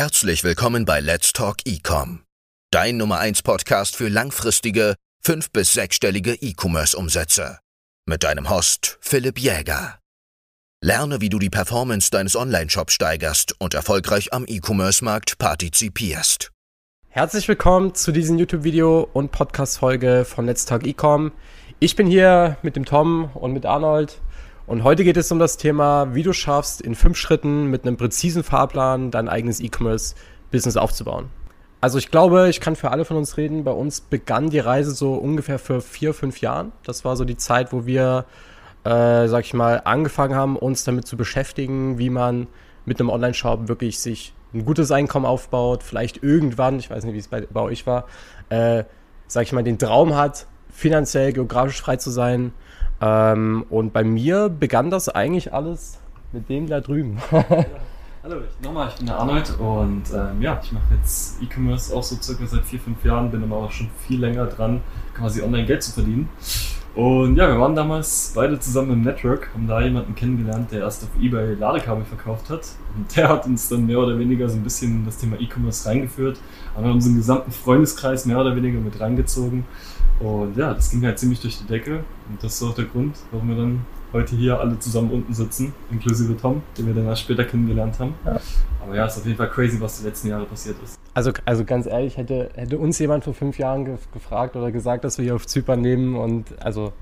Herzlich willkommen bei Let's Talk Ecom, dein Nummer 1 Podcast für langfristige, fünf- bis sechsstellige E-Commerce-Umsätze. Mit deinem Host Philipp Jäger. Lerne, wie du die Performance deines Online-Shops steigerst und erfolgreich am E-Commerce-Markt partizipierst. Herzlich willkommen zu diesem YouTube-Video und Podcast-Folge von Let's Talk Ecom. Ich bin hier mit dem Tom und mit Arnold und heute geht es um das Thema, wie du schaffst, in fünf Schritten mit einem präzisen Fahrplan dein eigenes E-Commerce-Business aufzubauen. Also ich glaube, ich kann für alle von uns reden. Bei uns begann die Reise so ungefähr für vier, fünf Jahren. Das war so die Zeit, wo wir, äh, sag ich mal, angefangen haben, uns damit zu beschäftigen, wie man mit einem Online-Shop wirklich sich ein gutes Einkommen aufbaut, vielleicht irgendwann, ich weiß nicht, wie es bei, bei euch war, äh, sag ich mal, den Traum hat, finanziell, geografisch frei zu sein ähm, und bei mir begann das eigentlich alles mit dem da drüben. Hallo, ich, nochmal, ich bin der Arnold und ähm, ja, ich mache jetzt E-Commerce auch so circa seit vier, fünf Jahren, bin aber auch schon viel länger dran, quasi online Geld zu verdienen. Und ja, wir waren damals beide zusammen im Network, haben da jemanden kennengelernt, der erst auf Ebay Ladekabel verkauft hat. Und der hat uns dann mehr oder weniger so ein bisschen in das Thema E-Commerce reingeführt, haben unseren gesamten Freundeskreis mehr oder weniger mit reingezogen. Und ja, das ging halt ziemlich durch die Decke. Und das ist auch der Grund, warum wir dann heute hier alle zusammen unten sitzen, inklusive Tom, den wir dann erst später kennengelernt haben. Ja. Aber ja, ist auf jeden Fall crazy, was die letzten Jahre passiert ist. Also, also ganz ehrlich, hätte, hätte uns jemand vor fünf Jahren ge gefragt oder gesagt, dass wir hier auf Zypern leben und also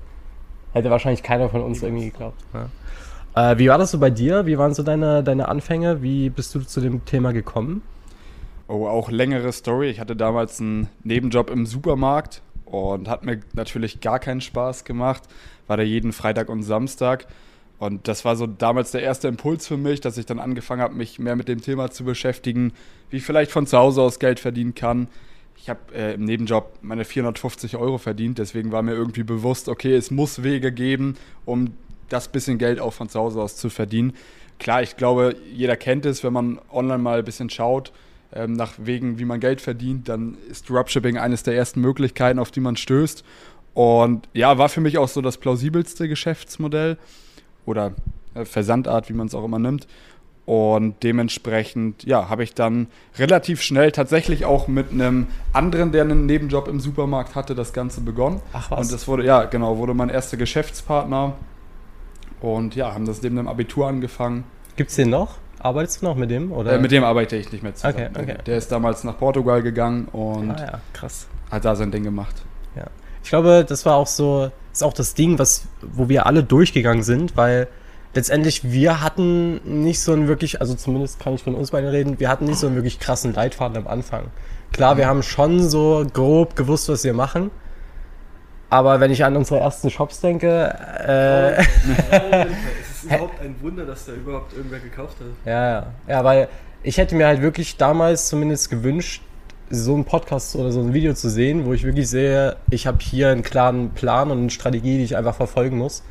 hätte wahrscheinlich keiner von uns irgendwie geglaubt. Ja. Äh, wie war das so bei dir? Wie waren so deine, deine Anfänge? Wie bist du zu dem Thema gekommen? Oh, auch längere Story. Ich hatte damals einen Nebenjob im Supermarkt und hat mir natürlich gar keinen Spaß gemacht. War da jeden Freitag und Samstag. Und das war so damals der erste Impuls für mich, dass ich dann angefangen habe, mich mehr mit dem Thema zu beschäftigen, wie ich vielleicht von zu Hause aus Geld verdienen kann. Ich habe äh, im Nebenjob meine 450 Euro verdient, deswegen war mir irgendwie bewusst, okay, es muss Wege geben, um das bisschen Geld auch von zu Hause aus zu verdienen. Klar, ich glaube, jeder kennt es, wenn man online mal ein bisschen schaut, ähm, nach Wegen, wie man Geld verdient, dann ist Dropshipping eines der ersten Möglichkeiten, auf die man stößt. Und ja, war für mich auch so das plausibelste Geschäftsmodell oder äh, Versandart, wie man es auch immer nimmt. Und dementsprechend, ja, habe ich dann relativ schnell tatsächlich auch mit einem anderen, der einen Nebenjob im Supermarkt hatte, das Ganze begonnen. Ach was. Und das wurde, ja, genau, wurde mein erster Geschäftspartner. Und ja, haben das neben dem Abitur angefangen. Gibt es den noch? Arbeitest du noch mit dem? Oder? Äh, mit dem arbeite ich nicht mehr zusammen. Okay, okay. Der ist damals nach Portugal gegangen und ah, ja, krass. hat da sein Ding gemacht. Ja. Ich glaube, das war auch so, ist auch das Ding, was, wo wir alle durchgegangen sind, weil letztendlich wir hatten nicht so einen wirklich, also zumindest kann ich von uns beiden reden, wir hatten nicht so einen wirklich krassen Leitfaden am Anfang. Klar, wir haben schon so grob gewusst, was wir machen. Aber wenn ich an unsere ersten Shops denke, äh, es ist überhaupt ein Wunder, dass da überhaupt irgendwer gekauft hat. Ja, ja. Ja, weil ich hätte mir halt wirklich damals zumindest gewünscht, so einen Podcast oder so ein Video zu sehen, wo ich wirklich sehe, ich habe hier einen klaren Plan und eine Strategie, die ich einfach verfolgen muss.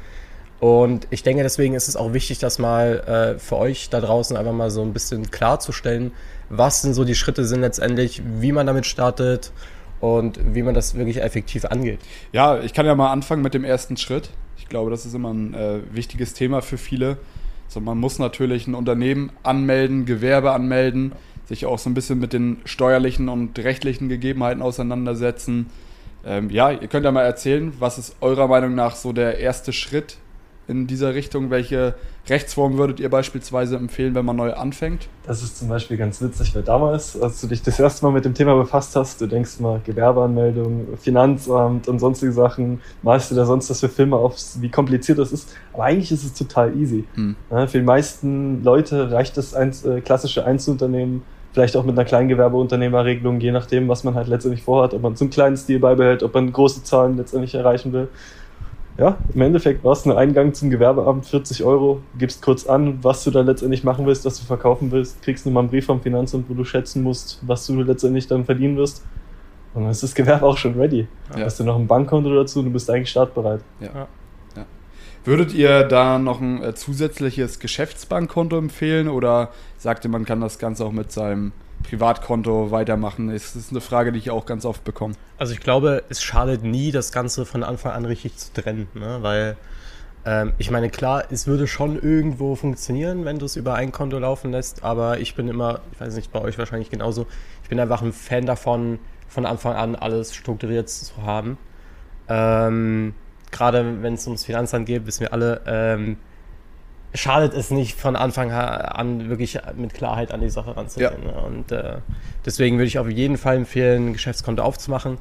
Und ich denke, deswegen ist es auch wichtig, das mal äh, für euch da draußen einfach mal so ein bisschen klarzustellen, was denn so die Schritte sind letztendlich, wie man damit startet und wie man das wirklich effektiv angeht. Ja, ich kann ja mal anfangen mit dem ersten Schritt. Ich glaube, das ist immer ein äh, wichtiges Thema für viele. Also man muss natürlich ein Unternehmen anmelden, Gewerbe anmelden, sich auch so ein bisschen mit den steuerlichen und rechtlichen Gegebenheiten auseinandersetzen. Ähm, ja, ihr könnt ja mal erzählen, was ist eurer Meinung nach so der erste Schritt in dieser Richtung? Welche Rechtsform würdet ihr beispielsweise empfehlen, wenn man neu anfängt? Das ist zum Beispiel ganz witzig, weil damals, als du dich das erste Mal mit dem Thema befasst hast, du denkst mal Gewerbeanmeldung, Finanzamt und sonstige Sachen, malst du da sonst was für Filme auf, wie kompliziert das ist. Aber eigentlich ist es total easy. Hm. Ja, für die meisten Leute reicht das ein, äh, klassische Einzelunternehmen vielleicht auch mit einer Kleingewerbeunternehmerregelung, je nachdem, was man halt letztendlich vorhat, ob man zum kleinen Stil beibehält, ob man große Zahlen letztendlich erreichen will ja, im Endeffekt war es ein Eingang zum Gewerbeamt, 40 Euro, gibst kurz an, was du da letztendlich machen willst, was du verkaufen willst, kriegst nochmal einen Brief vom Finanzamt, wo du schätzen musst, was du letztendlich dann verdienen wirst. Und dann ist das Gewerbe auch schon ready. Ja. Hast du noch ein Bankkonto dazu und du bist eigentlich startbereit. Ja. Würdet ihr da noch ein äh, zusätzliches Geschäftsbankkonto empfehlen oder sagt ihr, man kann das Ganze auch mit seinem Privatkonto weitermachen? Das ist eine Frage, die ich auch ganz oft bekomme. Also ich glaube, es schadet nie, das Ganze von Anfang an richtig zu trennen, ne? weil Ähm, ich meine, klar, es würde schon irgendwo funktionieren, wenn du es über ein Konto laufen lässt, aber ich bin immer, ich weiß nicht, bei euch wahrscheinlich genauso, ich bin einfach ein Fan davon, von Anfang an alles strukturiert zu haben. Ähm, Gerade wenn es ums Finanzamt geht, wissen wir alle, ähm, schadet es nicht von Anfang an wirklich mit Klarheit an die Sache ranzugehen. Ja. Ne? Und äh, deswegen würde ich auf jeden Fall empfehlen, ein Geschäftskonto aufzumachen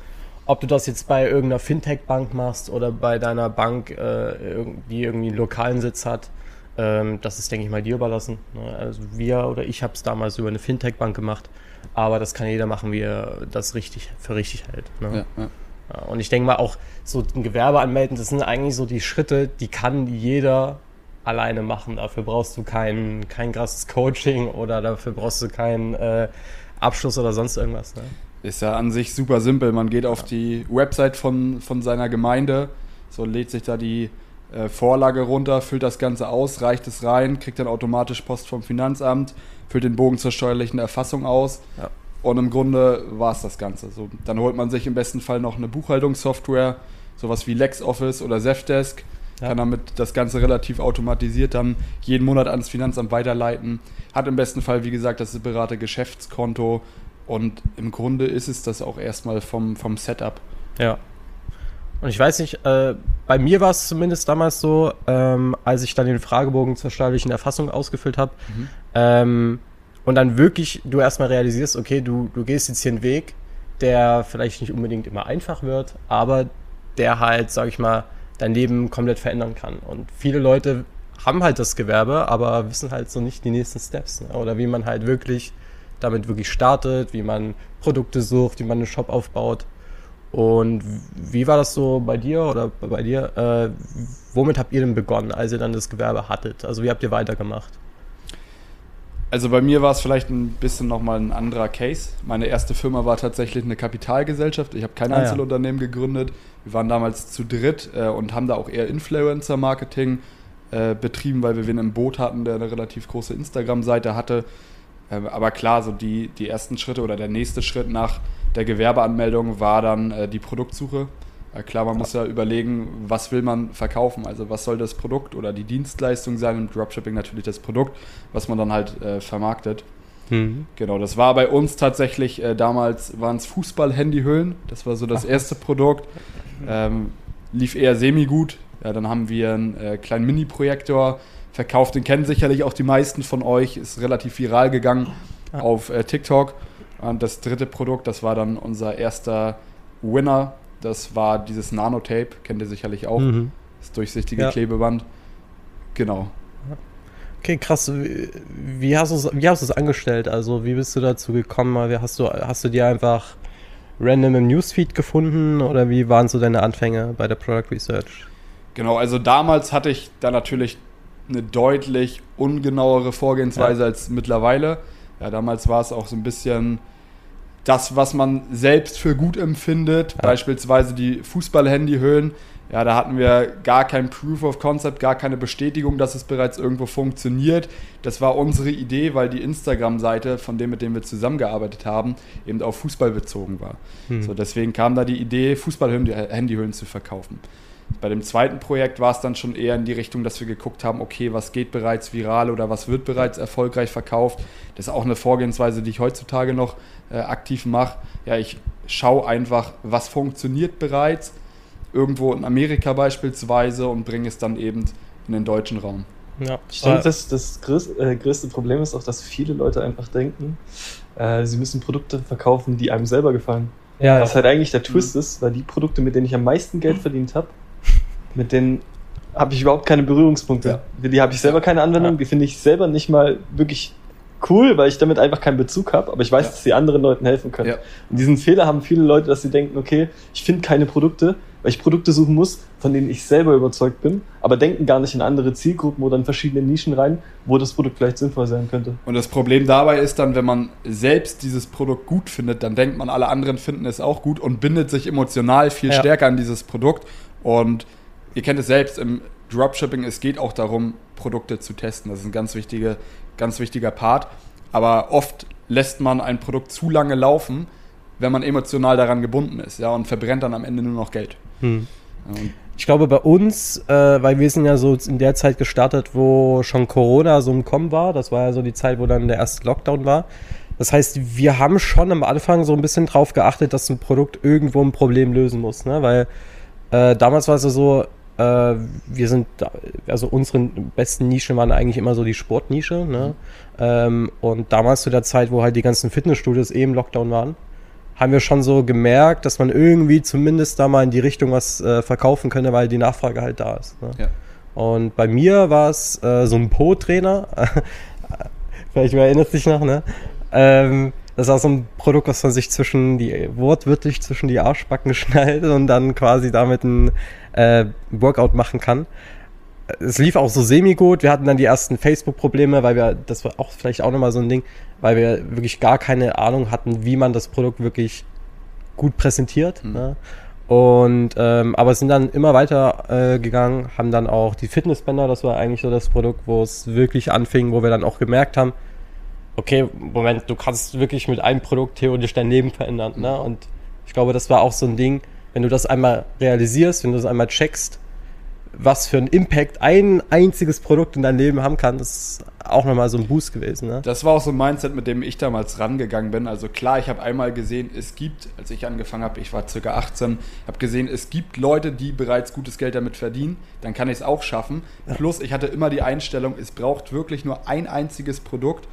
ob du das jetzt bei irgendeiner Fintech-Bank machst oder bei deiner Bank, äh, die irgendwie einen lokalen Sitz hat, ähm, das ist, denke ich mal, dir überlassen. Ne? Also wir oder ich habe es damals über eine Fintech-Bank gemacht, aber das kann jeder machen, wie er das richtig für richtig hält. Ne? Ja, ja. Ja, und ich denke mal auch, so ein Gewerbe anmelden, das sind eigentlich so die Schritte, die kann jeder alleine machen. Dafür brauchst du kein, kein krasses Coaching oder dafür brauchst du keinen äh, Abschluss oder sonst irgendwas. Ne? Ist ja an sich super simpel. Man geht auf die Website von, von seiner Gemeinde, so lädt sich da die äh, Vorlage runter, füllt das Ganze aus, reicht es rein, kriegt dann automatisch Post vom Finanzamt, füllt den Bogen zur steuerlichen Erfassung aus. Ja. Und im Grunde war es das Ganze. So, dann holt man sich im besten Fall noch eine Buchhaltungssoftware, sowas wie LexOffice oder Zefdesk, ja. kann damit das Ganze relativ automatisiert dann jeden Monat ans Finanzamt weiterleiten. Hat im besten Fall, wie gesagt, das separate Geschäftskonto, und im Grunde ist es das auch erstmal vom, vom Setup. Ja. Und ich weiß nicht, äh, bei mir war es zumindest damals so, ähm, als ich dann den Fragebogen zur steuerlichen Erfassung ausgefüllt habe mhm. ähm, und dann wirklich du erstmal realisierst, okay, du, du gehst jetzt hier einen Weg, der vielleicht nicht unbedingt immer einfach wird, aber der halt, sag ich mal, dein Leben komplett verändern kann. Und viele Leute haben halt das Gewerbe, aber wissen halt so nicht die nächsten Steps ne? oder wie man halt wirklich damit wirklich startet, wie man Produkte sucht, wie man einen Shop aufbaut. Und wie war das so bei dir oder bei dir? Äh, womit habt ihr denn begonnen, als ihr dann das Gewerbe hattet? Also wie habt ihr weitergemacht? Also bei mir war es vielleicht ein bisschen nochmal ein anderer Case. Meine erste Firma war tatsächlich eine Kapitalgesellschaft. Ich habe kein ah, Einzelunternehmen ja. gegründet. Wir waren damals zu dritt äh, und haben da auch eher Influencer-Marketing äh, betrieben, weil wir wen im Boot hatten, der eine relativ große Instagram-Seite hatte. Ähm, aber klar, so die, die ersten Schritte oder der nächste Schritt nach der Gewerbeanmeldung war dann äh, die Produktsuche. Äh, klar, man muss ja überlegen, was will man verkaufen, also was soll das Produkt oder die Dienstleistung sein, im Dropshipping natürlich das Produkt, was man dann halt äh, vermarktet. Mhm. Genau, das war bei uns tatsächlich, äh, damals waren es Fußball-Handyhüllen, das war so das Ach, erste Produkt, ähm, lief eher semi-gut, ja, dann haben wir einen äh, kleinen Mini-Projektor, verkauft. Den kennen sicherlich auch die meisten von euch. Ist relativ viral gegangen auf äh, TikTok. Und das dritte Produkt, das war dann unser erster Winner. Das war dieses Nanotape, kennt ihr sicherlich auch. Mhm. Das durchsichtige ja. Klebeband. Genau. Okay, krass. Wie hast du wie hast du es angestellt? Also, wie bist du dazu gekommen? Hast du, hast du dir einfach random im Newsfeed gefunden oder wie waren so deine Anfänge bei der Product Research? Genau, also damals hatte ich da natürlich eine deutlich ungenauere Vorgehensweise ja. als mittlerweile. Ja, damals war es auch so ein bisschen das, was man selbst für gut empfindet, ja. beispielsweise die Fußball-Handyhöhen. Ja, da hatten wir gar kein Proof of Concept, gar keine Bestätigung, dass es bereits irgendwo funktioniert. Das war unsere Idee, weil die Instagram-Seite von dem, mit dem wir zusammengearbeitet haben, eben auf Fußball bezogen war. Hm. So, deswegen kam da die Idee, Fußball-Handyhöhlen zu verkaufen. Bei dem zweiten Projekt war es dann schon eher in die Richtung, dass wir geguckt haben, okay, was geht bereits viral oder was wird bereits erfolgreich verkauft. Das ist auch eine Vorgehensweise, die ich heutzutage noch äh, aktiv mache. Ja, ich schaue einfach, was funktioniert bereits, irgendwo in Amerika beispielsweise und bringe es dann eben in den deutschen Raum. Ja. Ich denke, das, das größte, äh, größte Problem ist auch, dass viele Leute einfach denken, äh, sie müssen Produkte verkaufen, die einem selber gefallen. Ja, was halt eigentlich der Twist mhm. ist, weil die Produkte, mit denen ich am meisten Geld verdient habe, mit denen habe ich überhaupt keine Berührungspunkte. Ja. Die habe ich selber keine Anwendung, ja. die finde ich selber nicht mal wirklich cool, weil ich damit einfach keinen Bezug habe, aber ich weiß, ja. dass sie anderen Leuten helfen können. Und diesen Fehler haben viele Leute, dass sie denken, okay, ich finde keine Produkte, weil ich Produkte suchen muss, von denen ich selber überzeugt bin, aber denken gar nicht in andere Zielgruppen oder in verschiedene Nischen rein, wo das Produkt vielleicht sinnvoll sein könnte. Und das Problem dabei ist dann, wenn man selbst dieses Produkt gut findet, dann denkt man, alle anderen finden es auch gut und bindet sich emotional viel stärker an dieses Produkt und ihr kennt es selbst im Dropshipping, es geht auch darum, Produkte zu testen. Das ist ein ganz, wichtige, ganz wichtiger Part. Aber oft lässt man ein Produkt zu lange laufen, wenn man emotional daran gebunden ist, ja, und verbrennt dann am Ende nur noch Geld. Hm. ich glaube bei uns, äh, weil wir sind ja so in der Zeit gestartet, wo schon Corona so im Kommen war. Das war ja so die Zeit, wo dann der erste Lockdown war. Das heißt, wir haben schon am Anfang so ein bisschen drauf geachtet, dass ein Produkt irgendwo ein Problem lösen muss. Ne? Weil äh, damals war es so, äh, wir sind, also unsere besten Nischen waren eigentlich immer so die Sportnische. Ne? Mhm. Ähm, und damals zu der Zeit, wo halt die ganzen Fitnessstudios eh im Lockdown waren, haben wir schon so gemerkt, dass man irgendwie zumindest da mal in die Richtung was äh, verkaufen könnte, weil die Nachfrage halt da ist. Ne? Ja. Und bei mir war es äh, so ein Po-Trainer. Vielleicht erinnert sich noch, ne? Ähm, das war so ein Produkt, was man sich zwischen die, wortwörtlich zwischen die Arschbacken schnallt und dann quasi damit ein äh, Workout machen kann. Es lief auch so semi-gut. Wir hatten dann die ersten Facebook-Probleme, weil wir, das war auch vielleicht auch nochmal so ein Ding, weil wir wirklich gar keine Ahnung hatten, wie man das Produkt wirklich gut präsentiert. Mhm. Ne? Und ähm, aber sind dann immer weiter äh, gegangen, haben dann auch die Fitnessbänder, das war eigentlich so das Produkt, wo es wirklich anfing, wo wir dann auch gemerkt haben, okay, Moment, du kannst wirklich mit einem Produkt theoretisch dein Leben verändern. Ne? Und ich glaube, das war auch so ein Ding, wenn du das einmal realisierst, wenn du das einmal checkst, was für einen Impact ein einziges Produkt in deinem Leben haben kann, das ist auch nochmal so ein Boost gewesen. Ne? Das war auch so ein Mindset, mit dem ich damals rangegangen bin. Also klar, ich habe einmal gesehen, es gibt, als ich angefangen habe, ich war circa 18, habe gesehen, es gibt Leute, die bereits gutes Geld damit verdienen, dann kann ich es auch schaffen. Plus, ich hatte immer die Einstellung, es braucht wirklich nur ein einziges Produkt,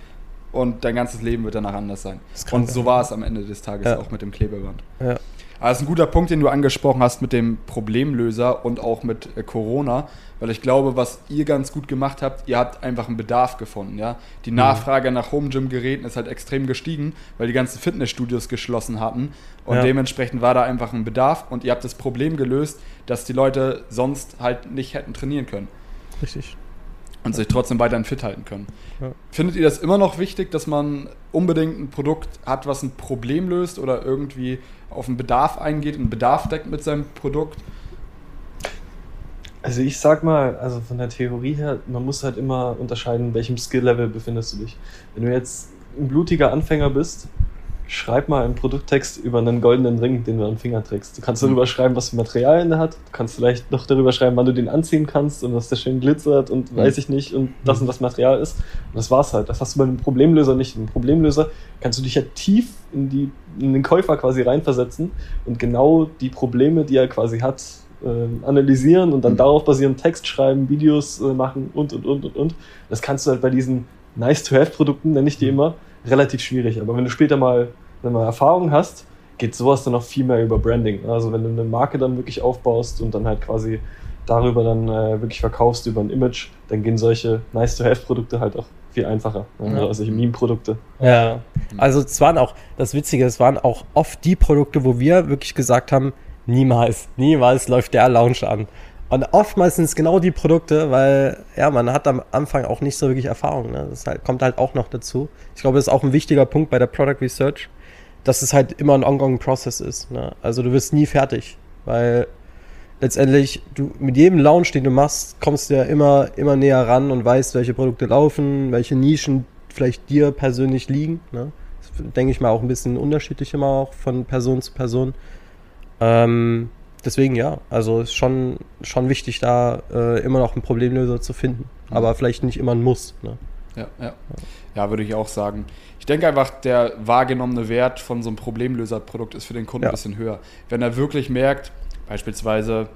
und dein ganzes Leben wird danach anders sein. Und so war es am Ende des Tages ja. auch mit dem Klebeband. Ja. Aber das ist ein guter Punkt, den du angesprochen hast mit dem Problemlöser und auch mit äh, Corona, weil ich glaube, was ihr ganz gut gemacht habt, ihr habt einfach einen Bedarf gefunden. Ja? Die mhm. Nachfrage mhm. nach Home Gym Geräten ist halt extrem gestiegen, weil die ganzen Fitnessstudios geschlossen hatten und ja. dementsprechend war da einfach ein Bedarf und ihr habt das Problem gelöst, dass die Leute sonst halt nicht hätten trainieren können. Richtig und sich trotzdem weiterhin fit halten können. Ja. Findet ihr das immer noch wichtig, dass man unbedingt ein Produkt hat, was ein Problem löst oder irgendwie auf einen Bedarf eingeht, einen Bedarf deckt mit seinem Produkt? Also ich sag mal, also von der Theorie her, man muss halt immer unterscheiden, in welchem Skill-Level befindest du dich. Wenn du jetzt ein blutiger Anfänger bist, schreib mal einen Produkttext über einen goldenen Ring, den du am Finger trägst. Du kannst darüber mhm. schreiben, was für Materialien der hat. Du kannst vielleicht noch darüber schreiben, wann du den anziehen kannst und dass der schön glitzert und mhm. weiß ich nicht und das und das Material ist. Und das war's halt. Das hast du bei einem Problemlöser nicht. Ein Problemlöser kannst du dich ja tief in, die, in den Käufer quasi reinversetzen und genau die Probleme, die er quasi hat, äh, analysieren und dann mhm. darauf basierend Text schreiben, Videos äh, machen und und und und und. Das kannst du halt bei diesen Nice-to-Have-Produkten, nenne ich die mhm. immer, relativ schwierig. Aber wenn du später mal, wenn mal Erfahrung hast, geht sowas dann noch viel mehr über Branding. Also wenn du eine Marke dann wirklich aufbaust und dann halt quasi darüber dann äh, wirklich verkaufst über ein Image, dann gehen solche Nice-to-Have-Produkte halt auch viel einfacher. Ne? Ja. Also solche Meme-Produkte. Ja, also es waren auch, das Witzige, es waren auch oft die Produkte, wo wir wirklich gesagt haben, niemals, niemals läuft der Launch an. Und oftmals sind es genau die Produkte, weil ja, man hat am Anfang auch nicht so wirklich Erfahrung. Ne? Das halt, kommt halt auch noch dazu. Ich glaube, das ist auch ein wichtiger Punkt bei der Product Research, dass es halt immer ein ongoing Process ist. Ne? Also du wirst nie fertig, weil letztendlich du mit jedem Launch, den du machst, kommst du ja immer, immer näher ran und weißt, welche Produkte laufen, welche Nischen vielleicht dir persönlich liegen. Ne? Das denke ich mal auch ein bisschen unterschiedlich immer auch von Person zu Person. Ähm, deswegen ja, also ist schon, schon wichtig, da äh, immer noch einen Problemlöser zu finden. Mhm. Aber vielleicht nicht immer ein Muss. Ne? Ja, ja. Ja, würde ich auch sagen. Ich denke einfach, der wahrgenommene Wert von so einem Problemlöserprodukt ist für den Kunden ja. ein bisschen höher. Wenn er wirklich merkt, beispielsweise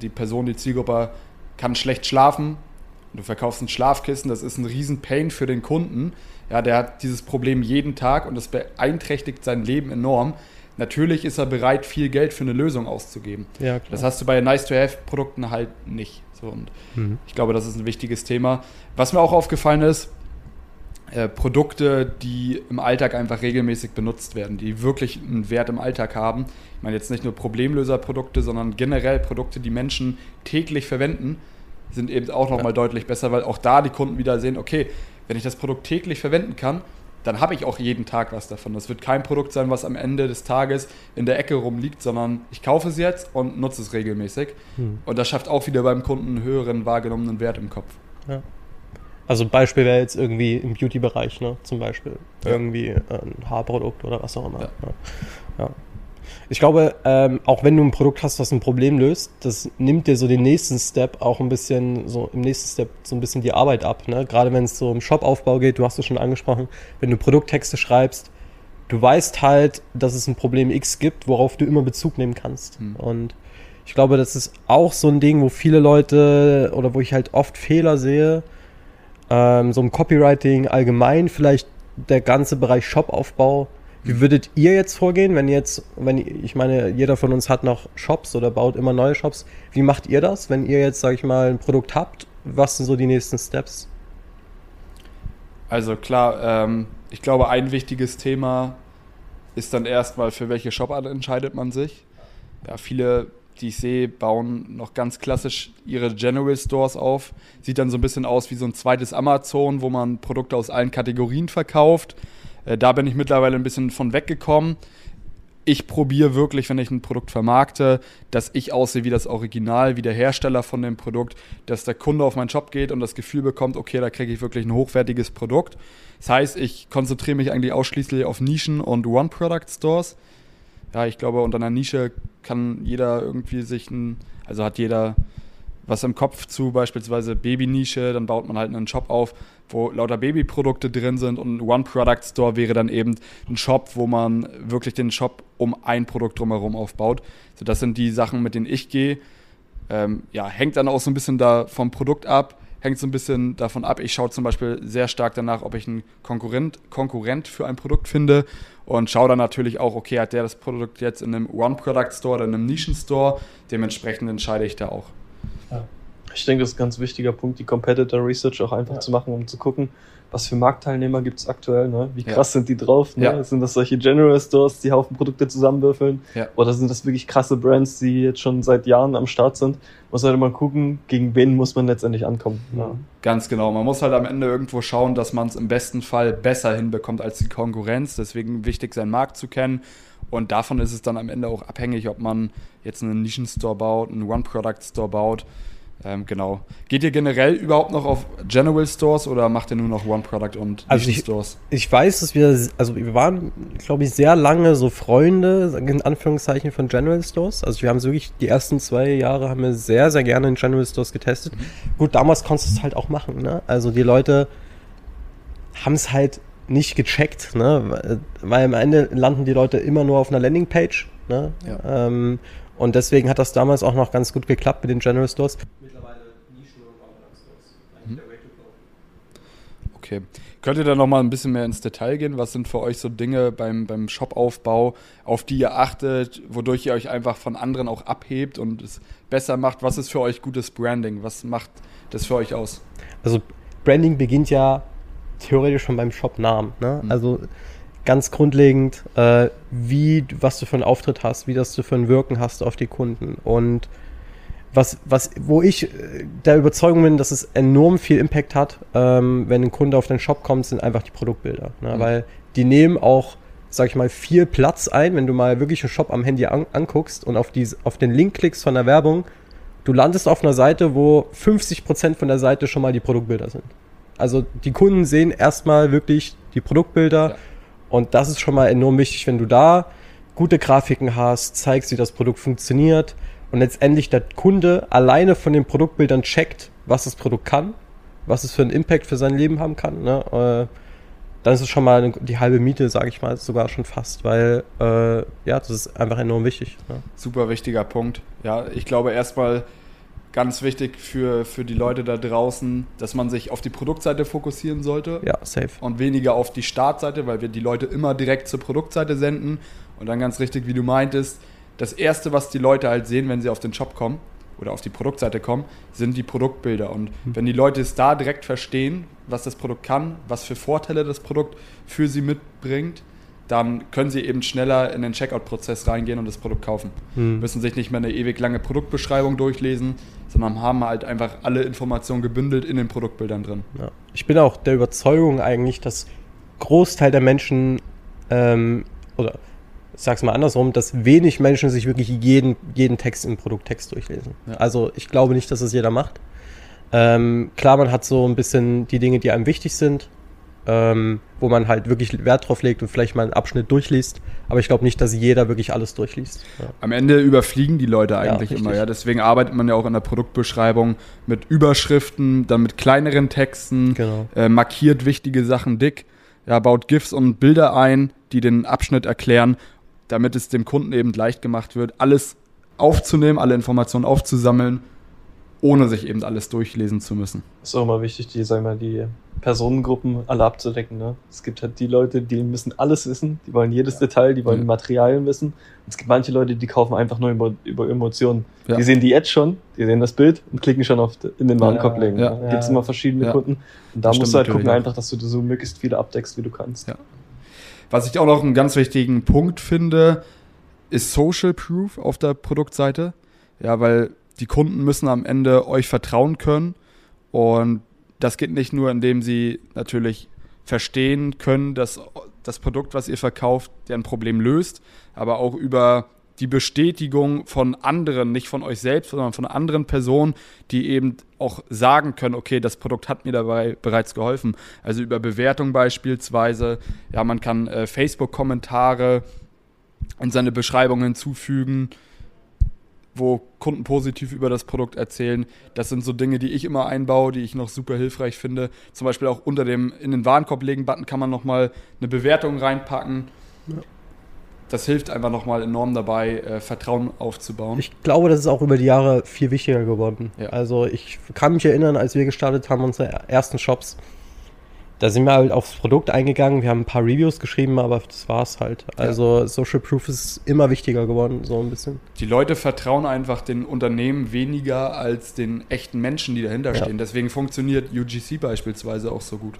die Person, die Zielgruppe kann schlecht schlafen, du verkaufst ein Schlafkissen, das ist ein riesen Pain für den Kunden. Ja, der hat dieses Problem jeden Tag und das beeinträchtigt sein Leben enorm. Natürlich ist er bereit, viel Geld für eine Lösung auszugeben. Ja, das hast du bei Nice-to-Have-Produkten halt nicht. So, und mhm. Ich glaube, das ist ein wichtiges Thema. Was mir auch aufgefallen ist, äh, Produkte, die im Alltag einfach regelmäßig benutzt werden, die wirklich einen Wert im Alltag haben. Ich meine jetzt nicht nur Problemlöserprodukte, sondern generell Produkte, die Menschen täglich verwenden, sind eben auch nochmal ja. deutlich besser, weil auch da die Kunden wieder sehen, okay, wenn ich das Produkt täglich verwenden kann, dann habe ich auch jeden Tag was davon. Das wird kein Produkt sein, was am Ende des Tages in der Ecke rumliegt, sondern ich kaufe es jetzt und nutze es regelmäßig. Hm. Und das schafft auch wieder beim Kunden einen höheren wahrgenommenen Wert im Kopf. Ja. Also ein Beispiel wäre jetzt irgendwie im Beauty-Bereich, ne? Zum Beispiel. Ja. Irgendwie ein Haarprodukt oder was auch immer. Ja. ja. Ich glaube, ähm, auch wenn du ein Produkt hast, was ein Problem löst, das nimmt dir so den nächsten Step auch ein bisschen, so im nächsten Step so ein bisschen die Arbeit ab. Ne? Gerade wenn es so um Shop-Aufbau geht, du hast es schon angesprochen, wenn du Produkttexte schreibst, du weißt halt, dass es ein Problem X gibt, worauf du immer Bezug nehmen kannst. Hm. Und ich glaube, das ist auch so ein Ding, wo viele Leute oder wo ich halt oft Fehler sehe, ähm, so im Copywriting allgemein, vielleicht der ganze Bereich Shop-Aufbau. Wie würdet ihr jetzt vorgehen, wenn jetzt, wenn ich meine, jeder von uns hat noch Shops oder baut immer neue Shops. Wie macht ihr das, wenn ihr jetzt, sag ich mal, ein Produkt habt? Was sind so die nächsten Steps? Also klar, ähm, ich glaube, ein wichtiges Thema ist dann erstmal, für welche Shopart entscheidet man sich. Ja, viele die ich sehe, bauen noch ganz klassisch ihre General Stores auf. Sieht dann so ein bisschen aus wie so ein zweites Amazon, wo man Produkte aus allen Kategorien verkauft. Äh, da bin ich mittlerweile ein bisschen von weggekommen. Ich probiere wirklich, wenn ich ein Produkt vermarkte, dass ich aussehe wie das Original, wie der Hersteller von dem Produkt, dass der Kunde auf meinen Shop geht und das Gefühl bekommt, okay, da kriege ich wirklich ein hochwertiges Produkt. Das heißt, ich konzentriere mich eigentlich ausschließlich auf Nischen und One-Product-Stores ja, ich glaube, unter einer Nische kann jeder irgendwie sich ein, also hat jeder was im Kopf zu, beispielsweise Babynische, dann baut man halt einen Shop auf, wo lauter Babyprodukte drin sind und ein One-Product-Store wäre dann eben ein Shop, wo man wirklich den Shop um ein Produkt drumherum aufbaut. So, das sind die Sachen, mit denen ich gehe. Ähm, ja, hängt dann auch so ein bisschen da vom Produkt ab hängt so ein bisschen davon ab. Ich schaue zum Beispiel sehr stark danach, ob ich einen Konkurrent, Konkurrent für ein Produkt finde und schaue dann natürlich auch, okay, hat der das Produkt jetzt in einem One-Product-Store oder in einem Nischen-Store? Dementsprechend entscheide ich da auch. Ja. Ich denke, das ist ein ganz wichtiger Punkt, die Competitor Research auch einfach ja. zu machen, um zu gucken, was für Marktteilnehmer gibt es aktuell, ne? wie krass ja. sind die drauf? Ne? Ja. Sind das solche General Stores, die Haufen Produkte zusammenwürfeln? Oder sind das wirklich krasse Brands, die jetzt schon seit Jahren am Start sind? Muss halt mal gucken, gegen wen muss man letztendlich ankommen. Ja. Ganz genau. Man muss halt am Ende irgendwo schauen, dass man es im besten Fall besser hinbekommt als die Konkurrenz. Deswegen wichtig, seinen Markt zu kennen. Und davon ist es dann am Ende auch abhängig, ob man jetzt einen Nischen-Store baut, einen One-Product-Store baut ähm, genau. Geht ihr generell überhaupt noch auf General Stores oder macht ihr nur noch One Product und also ich, Stores? Ich weiß, dass wir, also wir waren, glaube ich, sehr lange so Freunde, in Anführungszeichen, von General Stores. Also wir haben wirklich die ersten zwei Jahre haben wir sehr, sehr gerne in General Stores getestet. Mhm. Gut, damals konntest du es halt auch machen, ne? Also die Leute haben es halt nicht gecheckt, ne? Weil am Ende landen die Leute immer nur auf einer Landingpage, ne? Ja. Ähm, und deswegen hat das damals auch noch ganz gut geklappt mit den General Stores. Mittlerweile Nischen- und Stores. Mhm. Okay. Könnt ihr da noch mal ein bisschen mehr ins Detail gehen? Was sind für euch so Dinge beim, beim Shop-Aufbau, auf die ihr achtet, wodurch ihr euch einfach von anderen auch abhebt und es besser macht? Was ist für euch gutes Branding? Was macht das für euch aus? Also Branding beginnt ja theoretisch schon beim Shop-Namen. Ne? Mhm. Also ganz grundlegend, äh, wie, was du für einen Auftritt hast, wie das du für ein Wirken hast auf die Kunden. Und was, was, wo ich äh, der Überzeugung bin, dass es enorm viel Impact hat, ähm, wenn ein Kunde auf den Shop kommt, sind einfach die Produktbilder. Ne? Mhm. Weil die nehmen auch, sag ich mal, viel Platz ein, wenn du mal wirklich einen Shop am Handy an, anguckst und auf, die, auf den Link klickst von der Werbung, du landest auf einer Seite, wo 50% von der Seite schon mal die Produktbilder sind. Also die Kunden sehen erstmal wirklich die Produktbilder. Ja und das ist schon mal enorm wichtig, wenn du da gute Grafiken hast, zeigst, wie das Produkt funktioniert und letztendlich der Kunde alleine von den Produktbildern checkt, was das Produkt kann, was es für einen Impact für sein Leben haben kann. Ne? Äh, dann ist es schon mal die halbe Miete, sage ich mal, sogar schon fast, weil äh, ja, das ist einfach enorm wichtig. Ne? Super wichtiger Punkt. Ja, ich glaube erstmal ganz wichtig für, für die Leute da draußen, dass man sich auf die Produktseite fokussieren sollte. Ja, safe. Und weniger auf die Startseite, weil wir die Leute immer direkt zur Produktseite senden. Und dann ganz richtig, wie du meintest, das Erste, was die Leute halt sehen, wenn sie auf den Shop kommen oder auf die Produktseite kommen, sind die Produktbilder. Und mhm. wenn die Leute es da direkt verstehen, was das Produkt kann, was für Vorteile das Produkt für sie mitbringt, dann können sie eben schneller in den Checkout-Prozess reingehen und das Produkt kaufen. Mhm. Müssen sich nicht mehr eine ewig lange Produktbeschreibung durchlesen, sondern haben halt einfach alle Informationen gebündelt in den Produktbildern drin. Ja. Ich bin auch der Überzeugung eigentlich, dass Großteil der Menschen ähm, oder ich sag's mal andersrum, dass wenig Menschen sich wirklich jeden, jeden Text im Produkttext durchlesen. Ja. Also ich glaube nicht, dass es jeder macht. Ähm, klar, man hat so ein bisschen die Dinge, die einem wichtig sind, ähm, wo man halt wirklich Wert drauf legt und vielleicht mal einen Abschnitt durchliest. Aber ich glaube nicht, dass jeder wirklich alles durchliest. Ja. Am Ende überfliegen die Leute eigentlich Ja, immer, ja. Deswegen arbeitet man ja auch in der Produktbeschreibung mit Überschriften, dann mit kleineren Texten, Genau. äh, markiert wichtige Sachen dick, ja, baut GIFs und Bilder ein, die den Abschnitt erklären, damit es dem Kunden eben leicht gemacht wird, alles aufzunehmen, alle Informationen aufzusammeln, ohne sich eben alles durchlesen zu müssen. Ist auch immer wichtig, die, sagen wir mal, die Personengruppen alle abzudecken. Ne? Es gibt halt die Leute, die müssen alles wissen, die wollen jedes Detail, die wollen Ja. die Materialien wissen. Und es gibt manche Leute, die kaufen einfach nur über, über Emotionen. Ja. Die sehen die Ad schon, die sehen das Bild und klicken schon auf in den Warenkorb-Link. ja, ne? Da ja. gibt es immer verschiedene Ja. Kunden. Und da Das musst du halt gucken, einfach, dass du so möglichst viele abdeckst, wie du kannst. Ja. Was ich auch noch einen ganz wichtigen Punkt finde, ist Social Proof auf der Produktseite. Ja, weil die Kunden müssen am Ende euch vertrauen können. Und das geht nicht nur, indem sie natürlich verstehen können, dass das Produkt, was ihr verkauft, deren Problem löst, aber auch über die Bestätigung von anderen, nicht von euch selbst, sondern von anderen Personen, die eben auch sagen können, okay, das Produkt hat mir dabei bereits geholfen. Also über Bewertung beispielsweise, ja, man kann äh, Facebook-Kommentare in seine Beschreibung hinzufügen, wo Kunden positiv über das Produkt erzählen. Das sind so Dinge, die ich immer einbaue, die ich noch super hilfreich finde. Zum Beispiel auch unter dem in den Warenkorb legen Button kann man nochmal eine Bewertung reinpacken. Das hilft einfach nochmal enorm dabei, äh, Vertrauen aufzubauen. Ich glaube, das ist auch über die Jahre viel wichtiger geworden. Ja. Also ich kann mich erinnern, als wir gestartet haben, unsere ersten Shops, da sind wir halt aufs Produkt eingegangen, wir haben ein paar Reviews geschrieben, aber das war's halt. Also Social Proof ist immer wichtiger geworden, so ein bisschen. Die Leute vertrauen einfach den Unternehmen weniger als den echten Menschen, die dahinter Ja. stehen. Deswegen funktioniert UGC beispielsweise auch so gut.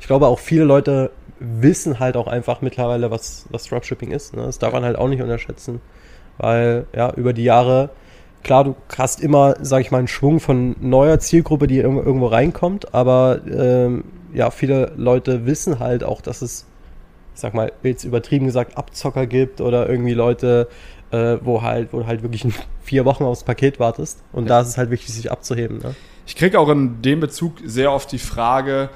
Ich glaube auch viele Leute wissen halt auch einfach mittlerweile, was, was Dropshipping ist. Ne? Das darf man halt auch nicht unterschätzen. Weil, ja, über die Jahre, klar, du hast immer, sag ich mal, einen Schwung von neuer Zielgruppe, die irgendwo, irgendwo reinkommt, aber ähm, ja, viele Leute wissen halt auch, dass es, ich sag mal, jetzt übertrieben gesagt, Abzocker gibt oder irgendwie Leute, äh, wo halt, wo du halt wirklich vier Wochen aufs Paket wartest. Und da ist es halt wichtig, sich abzuheben. Ne? Ich kriege auch in dem Bezug sehr oft die Frage,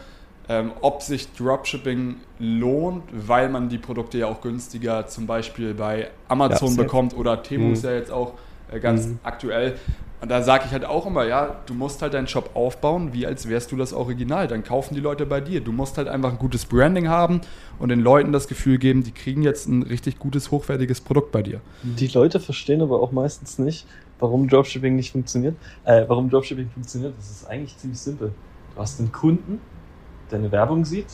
ähm, ob sich Dropshipping lohnt, weil man die Produkte ja auch günstiger zum Beispiel bei Amazon Ja, bekommt oder Temu Mhm. ist ja jetzt auch ganz Mhm. aktuell. Und da sage ich halt auch immer, ja, du musst halt deinen Shop aufbauen, wie als wärst du das Original. Dann kaufen die Leute bei dir. Du musst halt einfach ein gutes Branding haben und den Leuten das Gefühl geben, die kriegen jetzt ein richtig gutes, hochwertiges Produkt bei dir. Die Leute verstehen aber auch meistens nicht, warum Dropshipping nicht funktioniert. Äh, warum Dropshipping funktioniert, das ist eigentlich ziemlich simpel. Du hast einen Kunden, der eine Werbung sieht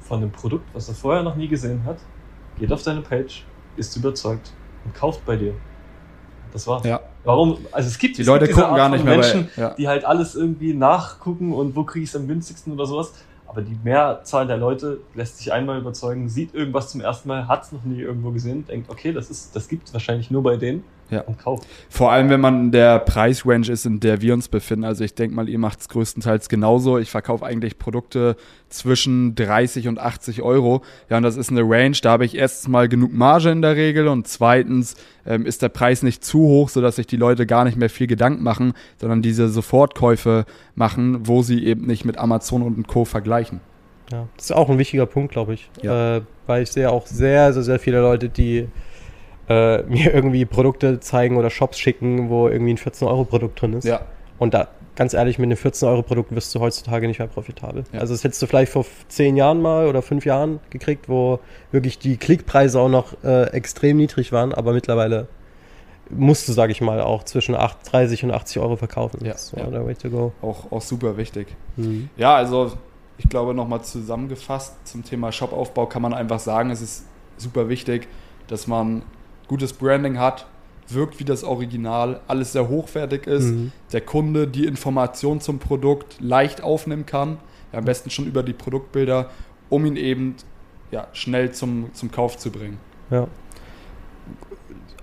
von einem Produkt, was er vorher noch nie gesehen hat, geht auf deine Page, ist überzeugt und kauft bei dir. Das war's. Ja. Warum? Also es gibt Die es Leute gibt diese gucken Art gar nicht mehr Menschen, bei. Ja. die halt alles irgendwie nachgucken und wo kriege ich es am günstigsten oder sowas. Aber die Mehrzahl der Leute lässt sich einmal überzeugen, sieht irgendwas zum ersten Mal, hat es noch nie irgendwo gesehen, denkt, okay, das ist, das gibt es wahrscheinlich nur bei denen Ja. und kauft. Vor allem, wenn man in der Preisrange ist, in der wir uns befinden. Also ich denke mal, ihr macht es größtenteils genauso. Ich verkaufe eigentlich Produkte zwischen 30 und 80 Euro. Ja, und das ist eine Range, da habe ich erstens mal genug Marge in der Regel und zweitens ähm, ist der Preis nicht zu hoch, sodass sich die Leute gar nicht mehr viel Gedanken machen, sondern diese Sofortkäufe machen, wo sie eben nicht mit Amazon und Co. vergleichen. Ja, das ist auch ein wichtiger Punkt, glaube ich. Ja. Äh, weil ich sehe auch sehr, sehr, sehr viele Leute, die äh, mir irgendwie Produkte zeigen oder Shops schicken, wo irgendwie ein 14-Euro-Produkt drin ist. Ja, Und da, ganz ehrlich, mit einem 14-Euro-Produkt wirst du heutzutage nicht mehr profitabel. Ja. Also das hättest du vielleicht vor zehn Jahren mal oder fünf Jahren gekriegt, wo wirklich die Klickpreise auch noch äh, extrem niedrig waren, aber mittlerweile musst du, sage ich mal, auch zwischen 8, 30 und 80 Euro verkaufen. Ja, ja. so der way to go. auch, auch super wichtig. Mhm. Ja, also ich glaube nochmal zusammengefasst zum Thema Shopaufbau kann man einfach sagen, es ist super wichtig, dass man gutes Branding hat, wirkt wie das Original, alles sehr hochwertig ist, Mhm. der Kunde die Information zum Produkt leicht aufnehmen kann, ja, am besten schon über die Produktbilder, um ihn eben ja, schnell zum, zum Kauf zu bringen. Ja.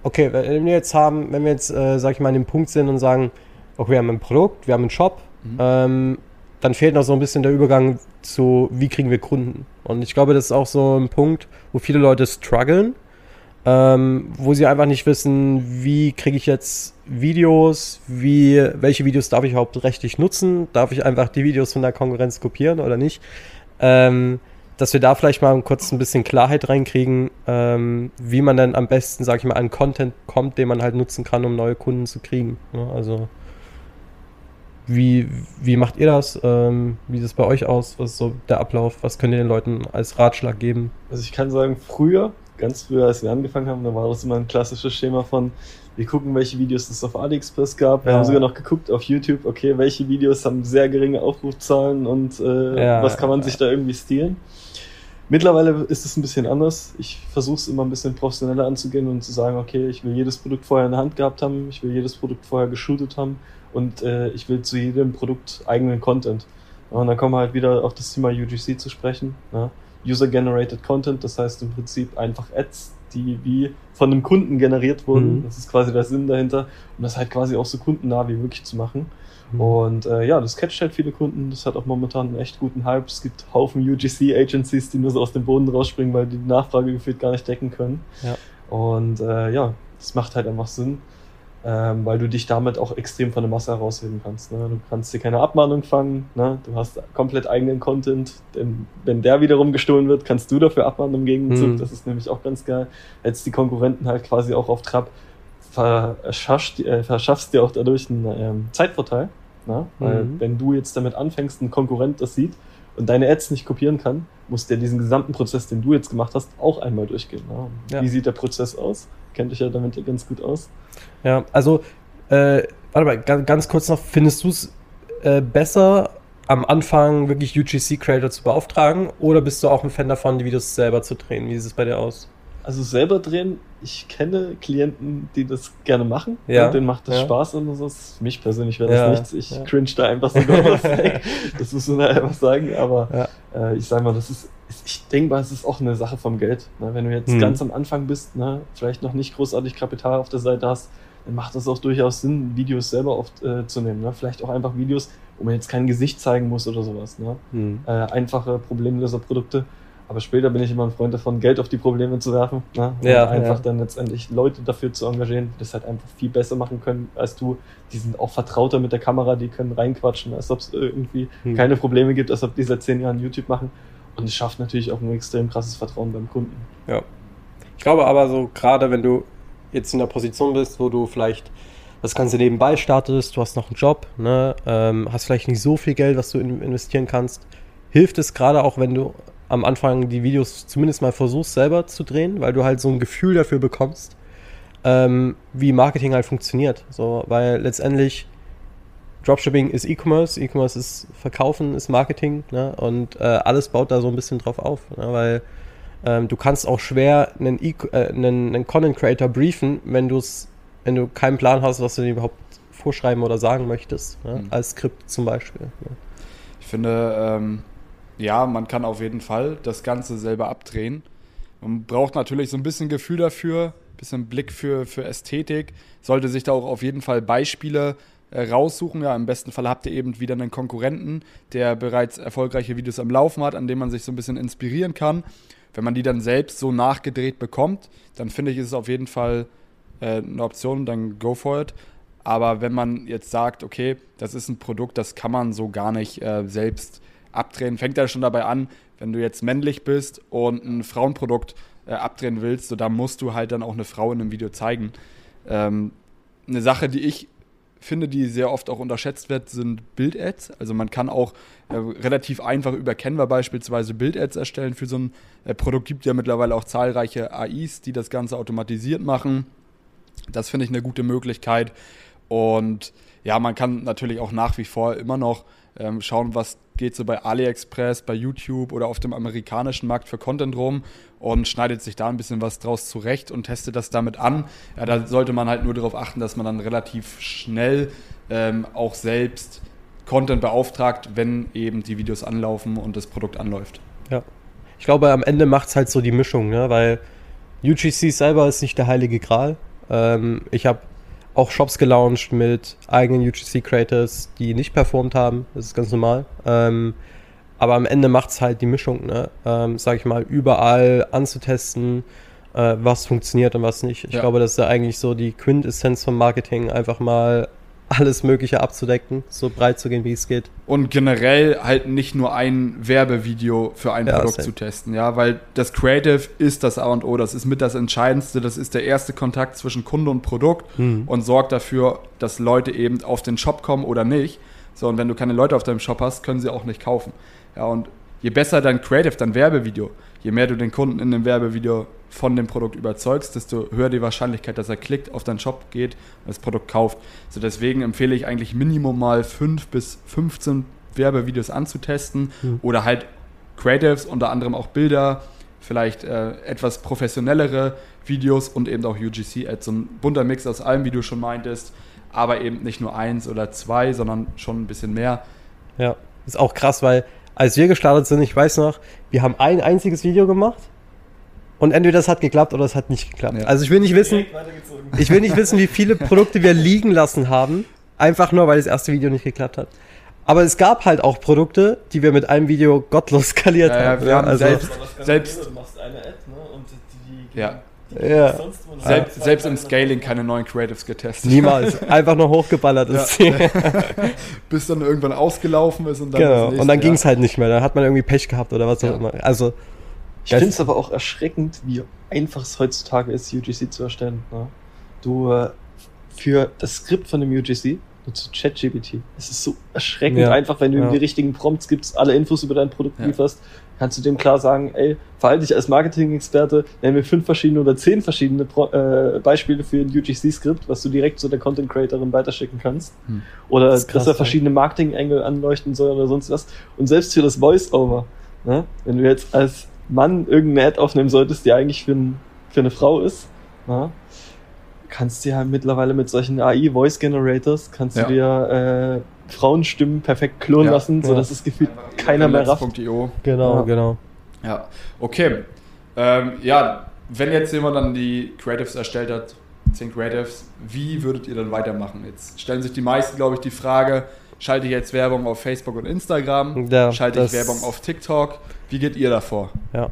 Okay, wenn wir jetzt haben, wenn wir jetzt, äh, sag ich mal, an dem Punkt sind und sagen, okay, wir haben ein Produkt, wir haben einen Shop, Mhm. ähm, dann fehlt noch so ein bisschen der Übergang zu, wie kriegen wir Kunden. Und ich glaube, das ist auch so ein Punkt, wo viele Leute strugglen, ähm, wo sie einfach nicht wissen, wie kriege ich jetzt Videos, wie, welche Videos darf ich überhaupt rechtlich nutzen, darf ich einfach die Videos von der Konkurrenz kopieren oder nicht. Ähm, dass wir da vielleicht mal kurz ein bisschen Klarheit reinkriegen, ähm, wie man dann am besten, sag ich mal, an Content kommt, den man halt nutzen kann, um neue Kunden zu kriegen. Ne? Also wie, wie macht ihr das? Ähm, wie sieht es bei euch aus? Was ist so der Ablauf? Was könnt ihr den Leuten als Ratschlag geben? Also ich kann sagen, früher, ganz früher, als wir angefangen haben, da war das immer ein klassisches Schema von, wir gucken, welche Videos es auf AliExpress gab. Wir ja. haben sogar noch geguckt auf YouTube, okay, welche Videos haben sehr geringe Aufrufzahlen und äh, ja, was kann man sich da irgendwie stehlen. Mittlerweile ist es ein bisschen anders. Ich versuche es immer ein bisschen professioneller anzugehen und zu sagen, okay, ich will jedes Produkt vorher in der Hand gehabt haben, ich will jedes Produkt vorher geshootet haben und äh, ich will zu jedem Produkt eigenen Content. Und dann kommen wir halt wieder auf das Thema UGC zu sprechen. Ja. User-Generated Content, das heißt im Prinzip einfach Ads, die wie von einem Kunden generiert wurden. Mhm. Das ist quasi der Sinn dahinter. Und das halt quasi auch so kundennah wie möglich zu machen. Mhm. Und äh, ja, das catcht halt viele Kunden. Das hat auch momentan einen echt guten Hype. Es gibt Haufen UGC-Agencies, die nur so aus dem Boden rausspringen, weil die die Nachfrage gefühlt gar nicht decken können. Ja. Und äh, ja, das macht halt einfach Sinn, ähm, weil du dich damit auch extrem von der Masse herausheben kannst. Ne? Du kannst dir keine Abmahnung fangen, ne? du hast komplett eigenen Content, denn wenn der wiederum gestohlen wird, kannst du dafür abmahnen im Gegenzug. Mhm. Das ist nämlich auch ganz geil. Jetzt die Konkurrenten halt quasi auch auf Trab verschaffst, äh, verschaffst dir auch dadurch einen ähm, Zeitvorteil. Ne? Weil mhm. wenn du jetzt damit anfängst, ein Konkurrent das sieht und deine Ads nicht kopieren kann, musst du ja diesen gesamten Prozess, den du jetzt gemacht hast, auch einmal durchgehen. Ne? Ja. Wie sieht der Prozess aus? Kennt dich ja damit ja ganz gut aus. Ja, also, äh, warte mal, ganz, ganz kurz noch, findest du es äh, besser, am Anfang wirklich UGC-Creator zu beauftragen oder bist du auch ein Fan davon, die Videos selber zu drehen? Wie sieht es bei dir aus? Also selber drehen, ich kenne Klienten, die das gerne machen. Ja. Und denen macht das ja. Spaß und so. Mich persönlich wäre das ja. nichts. Ich ja. cringe da einfach so weg. Das muss man einfach sagen. Aber äh, ich sage mal, das ist, ich denke mal, es ist auch eine Sache vom Geld. Ne? Wenn du jetzt hm. ganz am Anfang bist, ne? vielleicht noch nicht großartig Kapital auf der Seite hast, dann macht das auch durchaus Sinn, Videos selber aufzunehmen. Äh, ne? Vielleicht auch einfach Videos, wo man jetzt kein Gesicht zeigen muss oder sowas. Ne? Hm. Äh, einfache Problemlöser-Produkte. Aber später bin ich immer ein Freund davon, Geld auf die Probleme zu werfen. Ne? Und ja, einfach ja. dann letztendlich Leute dafür zu engagieren, die das halt einfach viel besser machen können als du. Die sind auch vertrauter mit der Kamera, die können reinquatschen, als ob es irgendwie hm. keine Probleme gibt, als ob die seit zehn Jahren YouTube machen. Und es schafft natürlich auch ein extrem krasses Vertrauen beim Kunden. Ja. Ich glaube aber so, gerade wenn du jetzt in der Position bist, wo du vielleicht das Ganze nebenbei startest, du hast noch einen Job, ne, ähm, hast vielleicht nicht so viel Geld, was du investieren kannst, hilft es gerade auch, wenn du am Anfang die Videos zumindest mal versuchst selber zu drehen, weil du halt so ein Gefühl dafür bekommst, ähm, wie Marketing halt funktioniert. So, weil letztendlich Dropshipping ist E-Commerce, E-Commerce ist Verkaufen, ist Marketing ne? und äh, alles baut da so ein bisschen drauf auf, ne? weil ähm, du kannst auch schwer einen, e äh, einen, einen Content Creator briefen, wenn du es, wenn du keinen Plan hast, was du dir überhaupt vorschreiben oder sagen möchtest, ne? mhm. als Skript zum Beispiel. Ne? Ich finde, ähm, ja, man kann auf jeden Fall das Ganze selber abdrehen. Man braucht natürlich so ein bisschen Gefühl dafür, ein bisschen Blick für, für Ästhetik. Sollte sich da auch auf jeden Fall Beispiele raussuchen. Ja, im besten Fall habt ihr eben wieder einen Konkurrenten, der bereits erfolgreiche Videos am Laufen hat, an dem man sich so ein bisschen inspirieren kann. Wenn man die dann selbst so nachgedreht bekommt, dann finde ich, ist es auf jeden Fall äh, eine Option, dann go for it. Aber wenn man jetzt sagt, okay, das ist ein Produkt, das kann man so gar nicht äh, selbst abdrehen, fängt ja schon dabei an, wenn du jetzt männlich bist und ein Frauenprodukt äh, abdrehen willst, so da musst du halt dann auch eine Frau in einem Video zeigen. Ähm, eine Sache, die ich finde, die sehr oft auch unterschätzt wird, sind Bild-Ads. Also man kann auch äh, relativ einfach über Canva beispielsweise Bild-Ads erstellen für so ein äh, Produkt. Gibt ja mittlerweile auch zahlreiche AIs, die das Ganze automatisiert machen. Das finde ich eine gute Möglichkeit. Und ja, man kann natürlich auch nach wie vor immer noch ähm, schauen, was geht so bei AliExpress, bei YouTube oder auf dem amerikanischen Markt für Content rum und schneidet sich da ein bisschen was draus zurecht und testet das damit an. Ja, da sollte man halt nur darauf achten, dass man dann relativ schnell ähm, auch selbst Content beauftragt, wenn eben die Videos anlaufen und das Produkt anläuft. Ja. Ich glaube, am Ende macht es halt so die Mischung, ne? weil UGC selber ist nicht der heilige Gral. Ähm, ich habe auch Shops gelauncht mit eigenen UGC-Creators, die nicht performt haben. Das ist ganz normal. Ähm, aber am Ende macht es halt die Mischung, ne? ähm, sag ich mal, überall anzutesten, äh, was funktioniert und was nicht. Ich ja. glaube, das ist ja eigentlich so die Quintessenz vom Marketing, einfach mal alles Mögliche abzudecken, so breit zu gehen, wie es geht. Und generell halt nicht nur ein Werbevideo für ein Ja, Produkt same. zu testen, ja, weil das Creative ist das A und O, das ist mit das Entscheidendste, das ist der erste Kontakt zwischen Kunde und Produkt Mhm. und sorgt dafür, dass Leute eben auf den Shop kommen oder nicht. So, und wenn du keine Leute auf deinem Shop hast, können sie auch nicht kaufen. Ja, und je besser dein Creative, dein Werbevideo, je mehr du den Kunden in dem Werbevideo von dem Produkt überzeugst, desto höher die Wahrscheinlichkeit, dass er klickt, auf deinen Shop geht und das Produkt kauft. So deswegen empfehle ich eigentlich Minimum mal 5 bis 15 Werbevideos anzutesten Mhm. oder halt Creatives, unter anderem auch Bilder, vielleicht äh, etwas professionellere Videos und eben auch UGC-Ads. So ein bunter Mix aus allem, wie du schon meintest, aber eben nicht nur eins oder zwei, sondern schon ein bisschen mehr. Ja, ist auch krass, weil als wir gestartet sind, ich weiß noch, wir haben ein einziges Video gemacht und entweder das hat geklappt oder es hat nicht geklappt. Ja. Also ich will nicht wissen, ich will nicht wissen, wie viele Produkte wir liegen lassen haben, einfach nur, weil das erste Video nicht geklappt hat. Aber es gab halt auch Produkte, die wir mit einem Video gottlos skaliert Ja, ja, haben. wir haben also, selbst- selbst- Du machst eine Ad, ne? Und die, Ja. Ja. sonst wo Selbst, selbst im Scaling keine neuen Creatives getestet. niemals. Einfach nur hochgeballert ist. Bis dann irgendwann ausgelaufen ist und dann genau. Und dann ja. ging es halt nicht mehr. Dann hat man irgendwie Pech gehabt oder was auch Ja. immer. Also, Ich finde es aber auch erschreckend, wie einfach es heutzutage ist, UGC zu erstellen. Ne? Du äh, für das Skript von dem UGC nutzt du ChatGPT. Es ist so erschreckend Ja. einfach, wenn du Ja. ihm die richtigen Prompts gibst, alle Infos über dein Produkt Ja. lieferst, kannst du dem klar sagen, ey, verhalte dich als Marketing-Experte, nenn mir fünf verschiedene oder zehn verschiedene Pro äh, Beispiele für ein UGC-Skript, was du direkt zu der Content-Creatorin weiterschicken kannst. Hm. Oder Das ist krass, dass er verschiedene Marketing-Engel anleuchten soll oder sonst was. Und selbst für das Voice-Over, ne? wenn du jetzt als Mann irgendeine Ad aufnehmen solltest, die eigentlich für, ein, für eine Frau ist, ne? kannst du ja mittlerweile mit solchen AI-Voice-Generators, kannst Ja. du dir äh, Frauenstimmen perfekt klonen Ja. lassen, Ja. sodass es gefühlt keiner mehr rafft. Genau, Ja. genau. Ja, okay. Ähm, ja, wenn jetzt jemand dann die Creatives erstellt hat, 10 Creatives, wie würdet ihr dann weitermachen? Jetzt stellen sich die meisten, glaube ich, die Frage, schalte ich jetzt Werbung auf Facebook und Instagram? Ja, schalte ich Werbung auf TikTok? Wie geht ihr davor? Ja.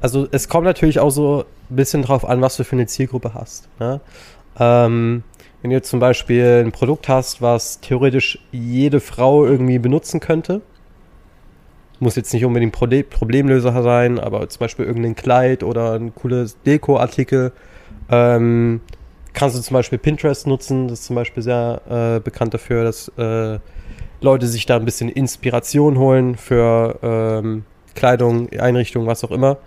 Also es kommt natürlich auch so ein bisschen drauf an, was du für eine Zielgruppe hast. Ne? Ähm, wenn du zum Beispiel ein Produkt hast, was theoretisch jede Frau irgendwie benutzen könnte, muss jetzt nicht unbedingt Problemlöser sein, aber zum Beispiel irgendein Kleid oder ein cooles Deko-Artikel, ähm, kannst du zum Beispiel Pinterest nutzen. Das ist zum Beispiel sehr äh, bekannt dafür, dass äh, Leute sich da ein bisschen Inspiration holen für ähm, Kleidung, Einrichtung, was auch immer.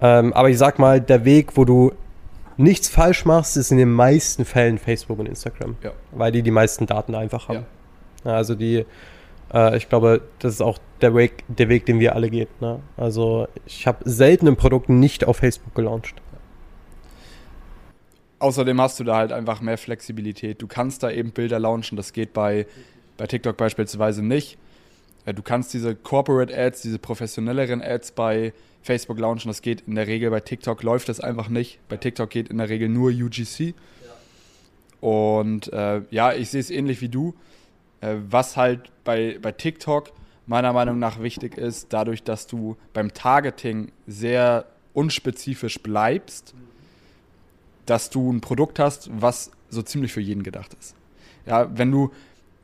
Ähm, aber ich sag mal, der Weg, wo du nichts falsch machst, ist in den meisten Fällen Facebook und Instagram. Ja. Weil die die meisten Daten einfach haben. Ja. Also die, äh, ich glaube, das ist auch der Weg, der Weg, den wir alle gehen. Ne? Also ich habe selten ein Produkt nicht auf Facebook gelauncht. Außerdem hast du da halt einfach mehr Flexibilität. Du kannst da eben Bilder launchen, das geht bei, bei TikTok beispielsweise nicht. Äh, Du kannst diese Corporate Ads, diese professionelleren Ads bei Facebook launchen, das geht in der Regel. Bei TikTok läuft das einfach nicht. Bei TikTok geht in der Regel nur UGC. Und äh, ja, ich sehe es ähnlich wie du. Äh, was halt bei, bei TikTok meiner Meinung nach wichtig ist, dadurch, dass du beim Targeting sehr unspezifisch bleibst, dass du ein Produkt hast, was so ziemlich für jeden gedacht ist. Ja, wenn du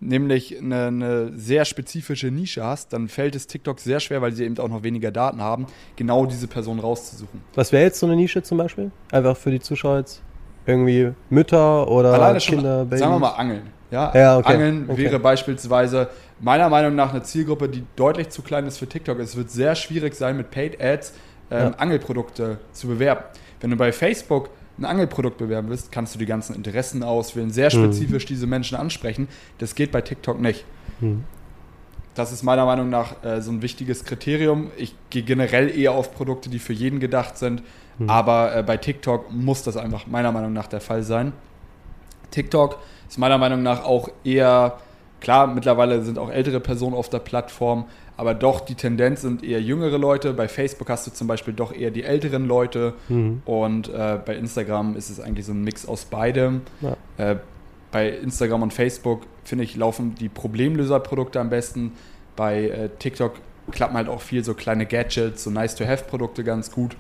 nämlich eine, eine sehr spezifische Nische hast, dann fällt es TikTok sehr schwer, weil sie eben auch noch weniger Daten haben, genau diese Person rauszusuchen. Was wäre jetzt so eine Nische zum Beispiel? Einfach für die Zuschauer jetzt? Irgendwie Mütter oder Alleine schon, Kinder, Babys? sagen wir mal Angeln. Ja, Ja, okay, Angeln okay. wäre beispielsweise meiner Meinung nach eine Zielgruppe, die deutlich zu klein ist für TikTok. Es wird sehr schwierig sein, mit Paid Ads ähm, Ja. Angelprodukte zu bewerben. Wenn du bei Facebook ein Angelprodukt bewerben willst, kannst du die ganzen Interessen auswählen, sehr Mhm. spezifisch diese Menschen ansprechen. Das geht bei TikTok nicht. Hm. Das ist meiner Meinung nach äh, so ein wichtiges Kriterium. Ich gehe generell eher auf Produkte, die für jeden gedacht sind. Mhm. Aber äh, bei TikTok muss das einfach meiner Meinung nach der Fall sein. TikTok ist meiner Meinung nach auch eher, klar, mittlerweile sind auch ältere Personen auf der Plattform, aber doch die Tendenz sind eher jüngere Leute. Bei Facebook hast du zum Beispiel doch eher die älteren Leute Mhm. und äh, bei Instagram ist es eigentlich so ein Mix aus beidem. Ja. Äh, bei Instagram und Facebook, finde ich, laufen die Problemlöserprodukte am besten. Bei äh, TikTok klappen halt auch viel so kleine Gadgets, so Nice-to-Have-Produkte ganz gut.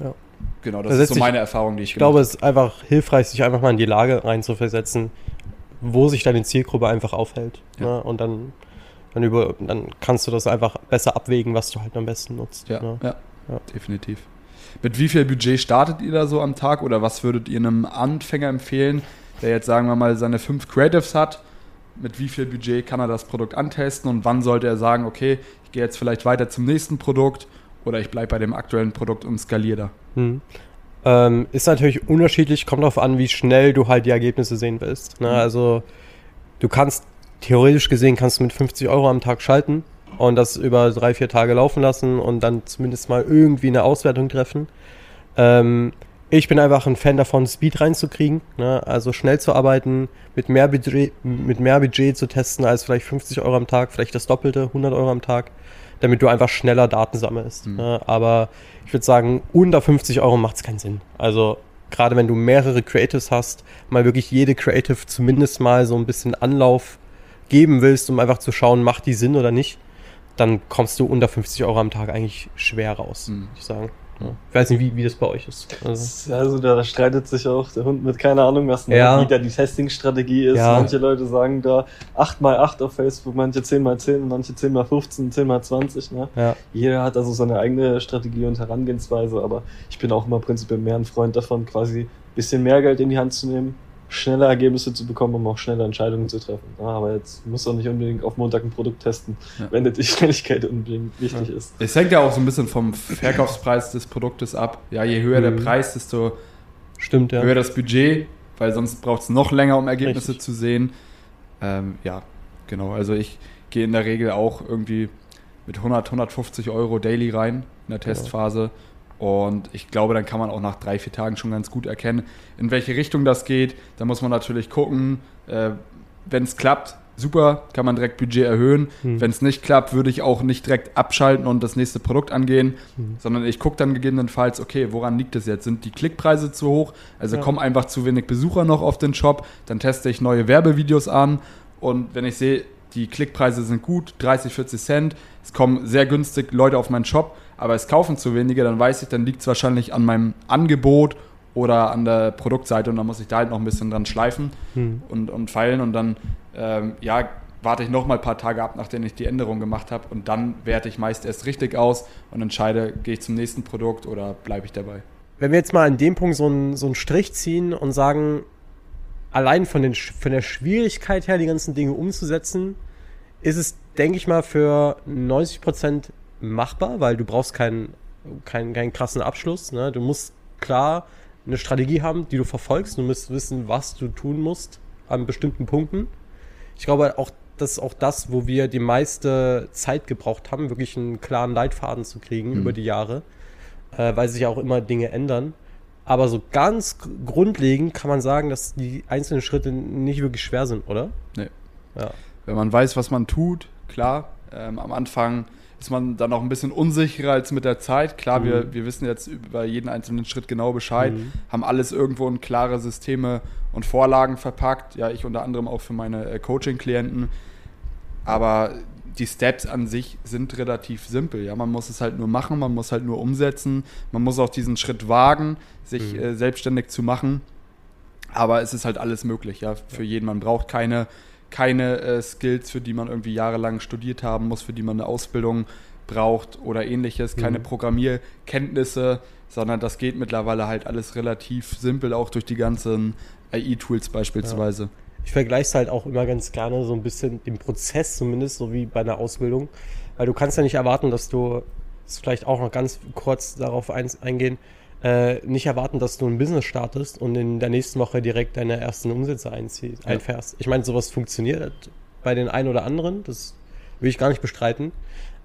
Ja. Genau, das Da ist so meine Erfahrung, die ich, Ich glaube, es ist einfach hilfreich, sich einfach mal in die Lage reinzuversetzen. wo sich deine Zielgruppe einfach aufhält. Ja. Ne? Und dann, dann, über, dann kannst du das einfach besser abwägen, was du halt am besten nutzt. Ja, ne? ja, Ja. definitiv. Mit wie viel Budget startet ihr da so am Tag oder was würdet ihr einem Anfänger empfehlen, der jetzt sagen wir mal seine fünf Creatives hat? Mit wie viel Budget kann er das Produkt antesten und wann sollte er sagen, okay, ich gehe jetzt vielleicht weiter zum nächsten Produkt oder ich bleibe bei dem aktuellen Produkt und skaliere da? Hm. Ähm, ist natürlich unterschiedlich, kommt darauf an, wie schnell du halt die Ergebnisse sehen willst. Ne? Mhm. Also du kannst, theoretisch gesehen, kannst du mit 50 Euro am Tag schalten und das über drei, vier Tage laufen lassen und dann zumindest mal irgendwie eine Auswertung treffen. Ähm, ich bin einfach ein Fan davon, Speed reinzukriegen, ne? also schnell zu arbeiten, mit mehr, Budget, mit mehr Budget zu testen als vielleicht 50 Euro am Tag, vielleicht das Doppelte, 100 Euro am Tag, damit du einfach schneller Daten sammelst. Mhm. Ne? Aber ich würde sagen, unter 50 Euro macht es keinen Sinn. Also gerade wenn du mehrere Creatives hast, mal wirklich jede Creative zumindest mal so ein bisschen Anlauf geben willst, um einfach zu schauen, macht die Sinn oder nicht, dann kommst du unter 50 Euro am Tag eigentlich schwer raus, Mhm. würde ich sagen. Ja. Ich weiß nicht, wie, wie das bei euch ist. Also, Also da streitet sich auch der Hund mit keine Ahnung was? Ja. wie da die Testing-Strategie ist. Ja. Manche Leute sagen da 8x8 auf Facebook, manche 10x10, manche 10x15, 10x20. Ne? ja. Jeder hat also seine eigene Strategie und Herangehensweise, aber ich bin auch immer prinzipiell mehr ein Freund davon, quasi ein bisschen mehr Geld in die Hand zu nehmen, schnelle Ergebnisse zu bekommen, um auch schnelle Entscheidungen zu treffen. Ja, aber jetzt muss auch nicht unbedingt auf Montag ein Produkt testen, Ja. wenn die Schnelligkeit unbedingt wichtig ist. Es hängt ja auch so ein bisschen vom Verkaufspreis des Produktes ab. Ja, je höher der Mhm. Preis, desto Stimmt, ja. höher das Budget, weil sonst braucht es noch länger, um Ergebnisse Richtig. zu sehen. Ähm, ja, genau. Also ich gehe in der Regel auch irgendwie mit 100, 150 Euro daily rein in der Testphase. Und ich glaube, dann kann man auch nach drei, vier Tagen schon ganz gut erkennen, in welche Richtung das geht. Da muss man natürlich gucken. Äh, Wenn es klappt, super, kann man direkt Budget erhöhen. Hm. Wenn es nicht klappt, würde ich auch nicht direkt abschalten und das nächste Produkt angehen, Hm. sondern ich gucke dann gegebenenfalls, okay, woran liegt es jetzt? Sind die Klickpreise zu hoch? Also Ja. kommen einfach zu wenig Besucher noch auf den Shop. Dann teste ich neue Werbevideos an und wenn ich sehe, die Klickpreise sind gut, 30, 40 Cent, es kommen sehr günstig Leute auf meinen Shop, aber es kaufen zu wenige, dann weiß ich, dann liegt es wahrscheinlich an meinem Angebot oder an der Produktseite und dann muss ich da halt noch ein bisschen dran schleifen Hm. und, und feilen und dann ähm, ja, warte ich noch mal ein paar Tage ab, nachdem ich die Änderung gemacht habe und dann werte ich meist erst richtig aus und entscheide, gehe ich zum nächsten Produkt oder bleibe ich dabei. Wenn wir jetzt mal an dem Punkt so einen, so einen Strich ziehen und sagen, allein von, den, von der Schwierigkeit her, die ganzen Dinge umzusetzen, ist es, denke ich mal, für 90% machbar, weil du brauchst keinen, keinen, keinen krassen Abschluss. Ne? Du musst klar eine Strategie haben, die du verfolgst. Du musst wissen, was du tun musst an bestimmten Punkten. Ich glaube auch, das ist auch das, wo wir die meiste Zeit gebraucht haben, wirklich einen klaren Leitfaden zu kriegen Mhm. über die Jahre, äh, weil sich ja auch immer Dinge ändern. Aber so ganz gr- grundlegend kann man sagen, dass die einzelnen Schritte nicht wirklich schwer sind, oder? Nee. Ja. Wenn man weiß, was man tut, klar, ähm, am Anfang ist man dann auch ein bisschen unsicherer als mit der Zeit. Klar, Mhm. wir, wir wissen jetzt über jeden einzelnen Schritt genau Bescheid, Mhm. haben alles irgendwo in klare Systeme und Vorlagen verpackt. Ja, ich unter anderem auch für meine äh, Coaching-Klienten. Aber die Steps an sich sind relativ simpel. Ja, man muss es halt nur machen, man muss halt nur umsetzen, man muss auch diesen Schritt wagen, sich Mhm. äh, selbstständig zu machen. Aber es ist halt alles möglich, ja, für jeden. Man braucht keine, keine äh, Skills, für die man irgendwie jahrelang studiert haben muss, für die man eine Ausbildung braucht oder ähnliches, keine Mhm. Programmierkenntnisse, sondern das geht mittlerweile halt alles relativ simpel, auch durch die ganzen AI-Tools beispielsweise. Ich vergleiche es halt auch immer ganz gerne so ein bisschen den Prozess zumindest, so wie bei einer Ausbildung. Weil du kannst ja nicht erwarten, dass du, das vielleicht auch noch ganz kurz darauf ein, eingehen, äh, nicht erwarten, dass du ein Business startest und in der nächsten Woche direkt deine ersten Umsätze einziehst, Ja. einfährst. Ich meine, sowas funktioniert bei den einen oder anderen, das will ich gar nicht bestreiten.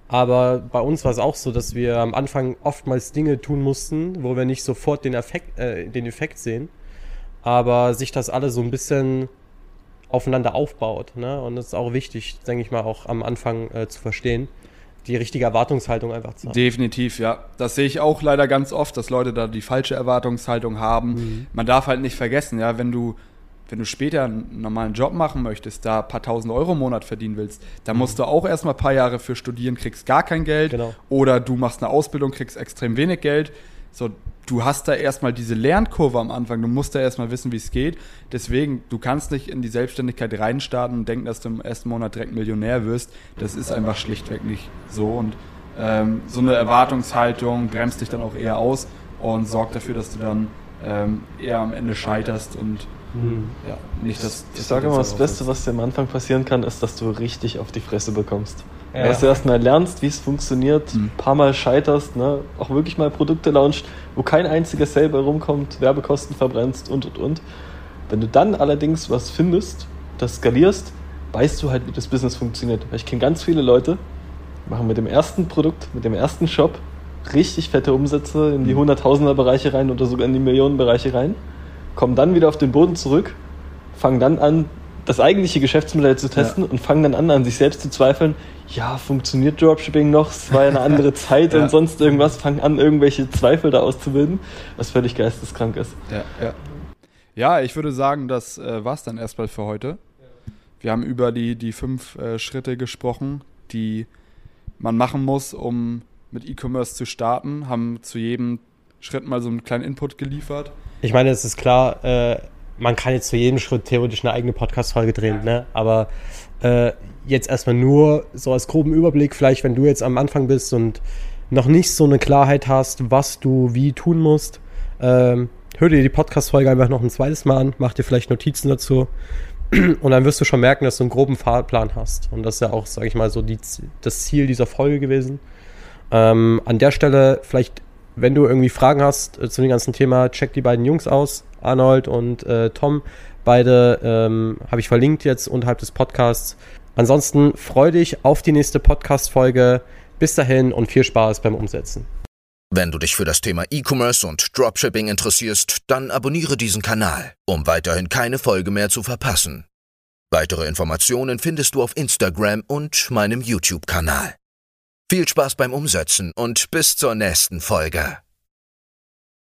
Aber bei uns war es auch so, dass wir am Anfang oftmals Dinge tun mussten, wo wir nicht sofort den Effekt, äh, den Effekt sehen, aber sich das alles so ein bisschen aufeinander aufbaut. Ne? Und das ist auch wichtig, denke ich mal, auch am Anfang äh, zu verstehen, die richtige Erwartungshaltung einfach zu haben. Definitiv, ja. Das sehe ich auch leider ganz oft, dass Leute da die falsche Erwartungshaltung haben. Mhm. Man darf halt nicht vergessen, ja, wenn du, wenn du später einen normalen Job machen möchtest, da ein paar tausend Euro im Monat verdienen willst, dann musst du auch erstmal ein paar Jahre für studieren, kriegst gar kein Geld. Genau. Oder du machst eine Ausbildung, kriegst extrem wenig Geld. So, du hast da erstmal diese Lernkurve am Anfang. Du musst da erstmal wissen, wie es geht. Deswegen, du kannst nicht in die Selbstständigkeit reinstarten und denken, dass du im ersten Monat direkt Millionär wirst. Das ist einfach schlichtweg nicht so. Und ähm, so eine Erwartungshaltung bremst dich dann auch eher aus und sorgt dafür, dass du dann ähm, eher am Ende scheiterst und hm. ja, nicht das. Ich sage immer, das Beste, was dir am Anfang passieren kann, ist, dass du richtig auf die Fresse bekommst. Ja. Dass du erstmal lernst, wie es funktioniert, ein hm. paar Mal scheiterst, ne? auch wirklich mal Produkte launcht, wo kein einziges selber rumkommt, Werbekosten verbrennst und und und. Wenn du dann allerdings was findest, das skalierst, weißt du halt, wie das Business funktioniert. Weil ich kenne ganz viele Leute, machen mit dem ersten Produkt, mit dem ersten Shop richtig fette Umsätze in die hm. Hunderttausender-Bereiche rein oder sogar in die Millionenbereiche rein, kommen dann wieder auf den Boden zurück, fangen dann an, das eigentliche Geschäftsmodell zu testen ja. und fangen dann an, an sich selbst zu zweifeln, ja, funktioniert Dropshipping noch? Es war ja eine andere Zeit ja. und sonst irgendwas, fangen an, irgendwelche Zweifel da auszubilden, was völlig geisteskrank ist. Ja, ja. ja ich würde sagen, das äh, war es dann erstmal für heute. Wir haben über die, die fünf äh, Schritte gesprochen, die man machen muss, um mit E-Commerce zu starten, haben zu jedem Schritt mal so einen kleinen Input geliefert. Ich meine, es ist klar, äh, man kann jetzt zu jedem Schritt theoretisch eine eigene Podcast-Folge drehen, ne? aber äh, jetzt erstmal nur so als groben Überblick, vielleicht wenn du jetzt am Anfang bist und noch nicht so eine Klarheit hast, was du wie tun musst, ähm, hör dir die Podcast-Folge einfach noch ein zweites Mal an, mach dir vielleicht Notizen dazu und dann wirst du schon merken, dass du einen groben Fahrplan hast. Und das ist ja auch, sage ich mal, so die, das Ziel dieser Folge gewesen. Ähm, an der Stelle vielleicht, wenn du irgendwie Fragen hast äh, zu dem ganzen Thema, check die beiden Jungs aus. Arnold und äh, Tom. Beide ähm, habe ich verlinkt jetzt unterhalb des Podcasts. Ansonsten freue dich auf die nächste Podcast-Folge. Bis dahin und viel Spaß beim Umsetzen. Wenn du dich für das Thema E-Commerce und Dropshipping interessierst, dann abonniere diesen Kanal, um weiterhin keine Folge mehr zu verpassen. Weitere Informationen findest du auf Instagram und meinem YouTube-Kanal. Viel Spaß beim Umsetzen und bis zur nächsten Folge.